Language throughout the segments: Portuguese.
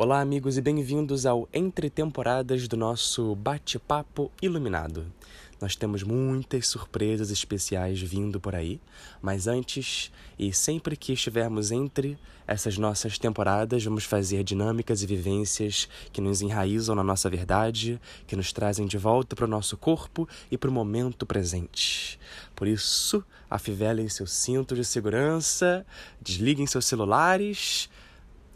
Olá, amigos, e bem-vindos ao Entre Temporadas do nosso Bate-Papo Iluminado. Nós temos muitas surpresas especiais vindo por aí, mas antes e sempre que estivermos entre essas nossas temporadas, vamos fazer dinâmicas e vivências que nos enraizam na nossa verdade, que nos trazem de volta para o nosso corpo e para o momento presente. Por isso, afivelem seus cintos de segurança, desliguem seus celulares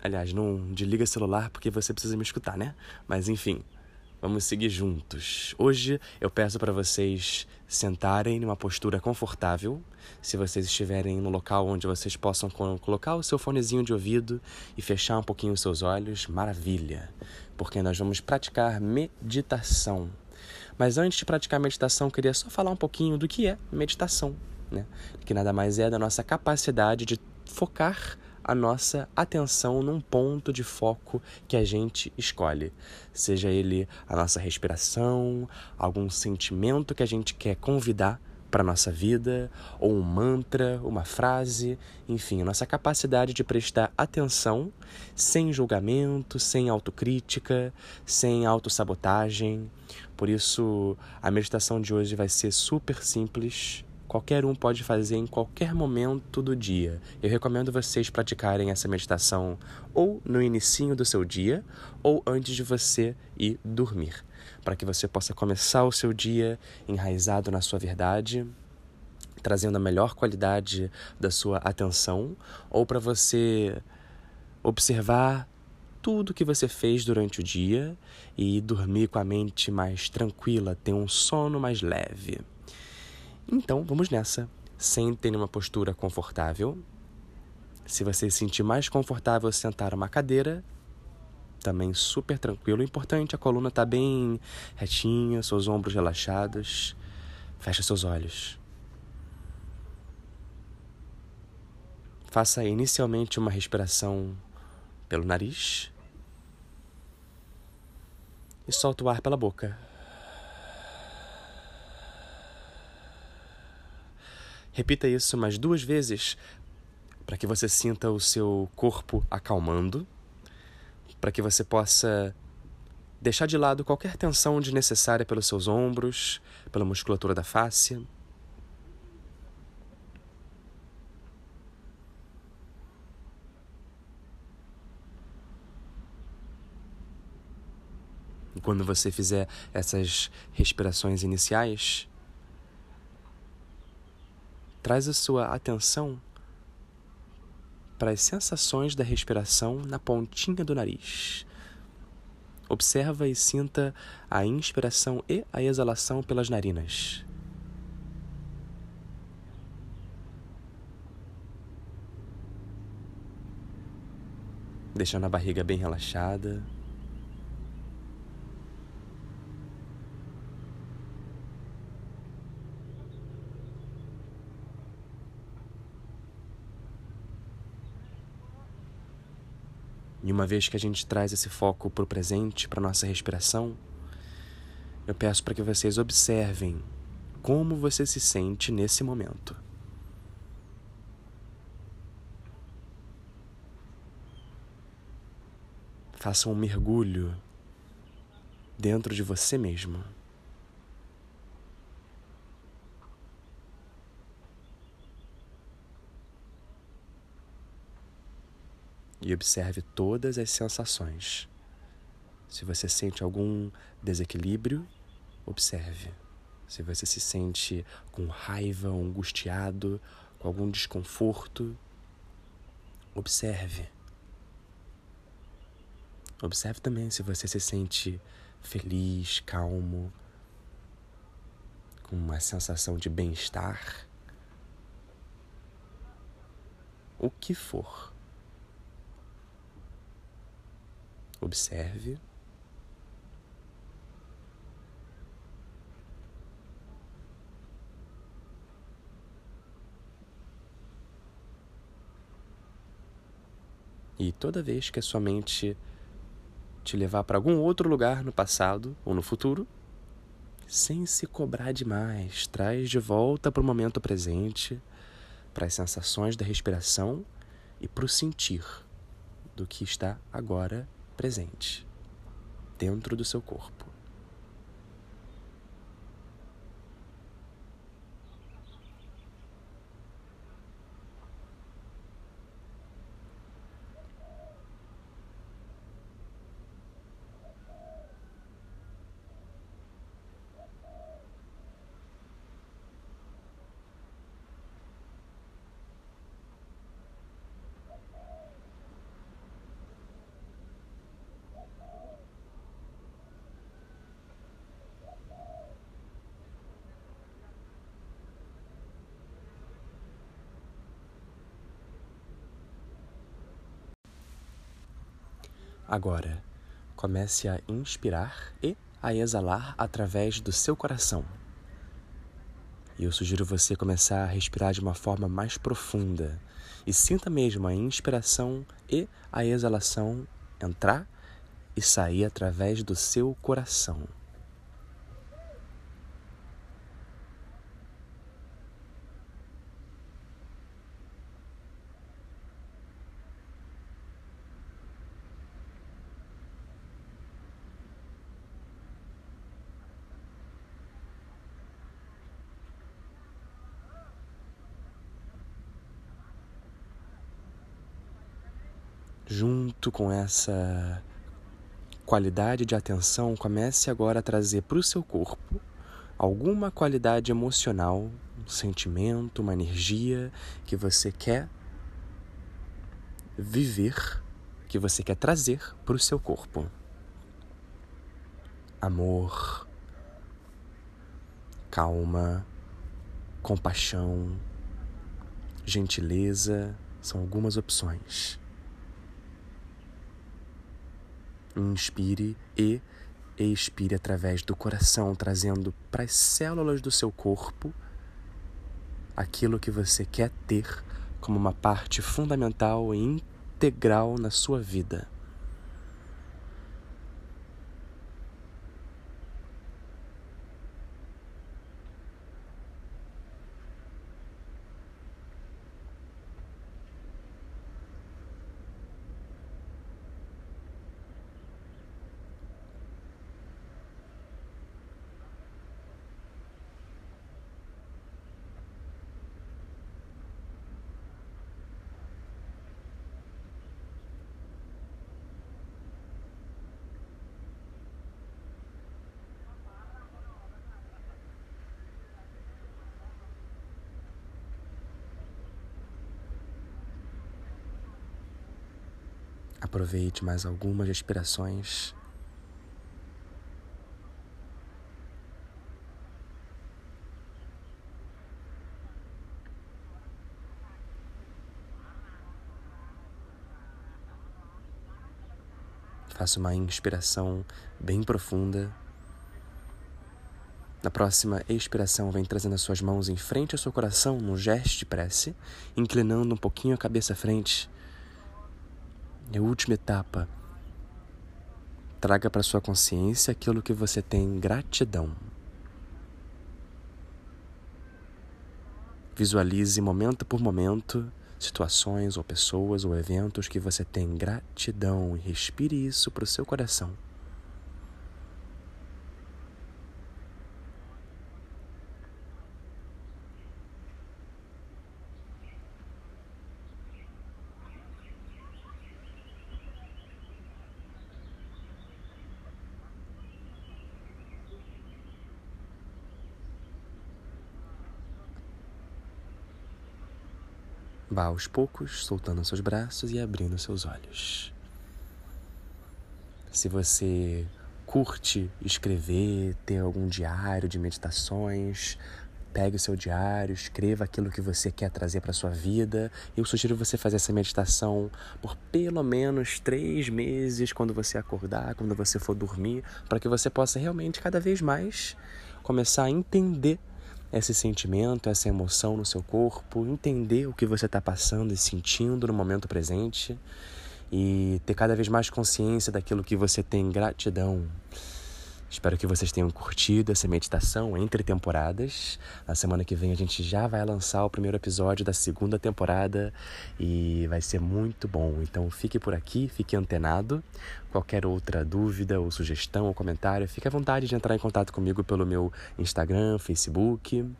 Aliás, não desliga celular porque você precisa me escutar, né? Mas enfim, vamos seguir juntos. Hoje eu peço para vocês sentarem numa postura confortável. Se vocês estiverem no local onde vocês possam colocar o seu fonezinho de ouvido e fechar um pouquinho os seus olhos, maravilha, porque nós vamos praticar meditação. Mas antes de praticar meditação, queria só falar um pouquinho do que é meditação, né? Que nada mais é da nossa capacidade de focar a nossa atenção num ponto de foco que a gente escolhe. Seja ele a nossa respiração, algum sentimento que a gente quer convidar para nossa vida, ou um mantra, uma frase, enfim, nossa capacidade de prestar atenção sem julgamento, sem autocrítica, sem autossabotagem. Por isso, a meditação de hoje vai ser super simples, qualquer um pode fazer em qualquer momento do dia. Eu recomendo vocês praticarem essa meditação ou no início do seu dia ou antes de você ir dormir, para que você possa começar o seu dia enraizado na sua verdade, trazendo a melhor qualidade da sua atenção, ou para você observar tudo que você fez durante o dia e dormir com a mente mais tranquila, ter um sono mais leve. Então, vamos nessa. Sentem numa postura confortável. Se você se sentir mais confortável, sentar uma cadeira, também super tranquilo. O importante, a coluna está bem retinha, seus ombros relaxados. Feche seus olhos. Faça inicialmente uma respiração pelo nariz e solta o ar pela boca. Repita isso mais duas vezes para que você sinta o seu corpo acalmando, para que você possa deixar de lado qualquer tensão desnecessária pelos seus ombros, pela musculatura da face. E quando você fizer essas respirações iniciais, Traz a sua atenção para as sensações da respiração na pontinha do nariz. Observa e sinta a inspiração e a exalação pelas narinas. Deixando a barriga bem relaxada. E uma vez que a gente traz esse foco para o presente, para nossa respiração, eu peço para que vocês observem como você se sente nesse momento. Faça um mergulho dentro de você mesmo. E observe todas as sensações. Se você sente algum desequilíbrio, observe. Se você se sente com raiva, angustiado, com algum desconforto, observe. Observe também se você se sente feliz, calmo, com uma sensação de bem-estar. O que for. Observe. E toda vez que a sua mente te levar para algum outro lugar no passado ou no futuro, sem se cobrar demais, traz de volta para o momento presente, para as sensações da respiração e para o sentir do que está agora presente, dentro do seu corpo. Agora, comece a inspirar e a exalar através do seu coração. E eu sugiro você começar a respirar de uma forma mais profunda e sinta mesmo a inspiração e a exalação entrar e sair através do seu coração. Junto com essa qualidade de atenção, comece agora a trazer para o seu corpo alguma qualidade emocional, um sentimento, uma energia que você quer viver, que você quer trazer para o seu corpo. Amor, calma, compaixão, gentileza são algumas opções. Inspire e expire através do coração, trazendo para as células do seu corpo aquilo que você quer ter como uma parte fundamental e integral na sua vida. Aproveite mais algumas respirações. Faça uma inspiração bem profunda. Na próxima expiração, vem trazendo as suas mãos em frente ao seu coração, num gesto de prece, inclinando um pouquinho a cabeça à frente e a última etapa. Traga para sua consciência aquilo que você tem gratidão. Visualize momento por momento situações ou pessoas ou eventos que você tem gratidão e respire isso para o seu coração. Vá aos poucos, soltando seus braços e abrindo seus olhos. Se você curte escrever, ter algum diário de meditações, pegue o seu diário, escreva aquilo que você quer trazer para sua vida. Eu sugiro você fazer essa meditação por pelo menos três meses quando você acordar, quando você for dormir, para que você possa realmente cada vez mais começar a entender esse sentimento, essa emoção no seu corpo, entender o que você está passando e sentindo no momento presente e ter cada vez mais consciência daquilo que você tem gratidão. Espero que vocês tenham curtido essa meditação entre temporadas. Na semana que vem a gente já vai lançar o primeiro episódio da segunda temporada e vai ser muito bom. Então fique por aqui, fique antenado. Qualquer outra dúvida ou sugestão ou comentário, fique à vontade de entrar em contato comigo pelo meu Instagram, Facebook.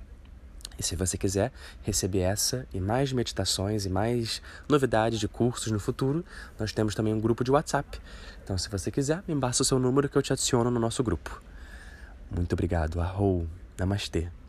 E se você quiser receber essa e mais meditações e mais novidades de cursos no futuro, nós temos também um grupo de WhatsApp. Então, se você quiser, me basta o seu número que eu te adiciono no nosso grupo. Muito obrigado. Arrou. Namastê.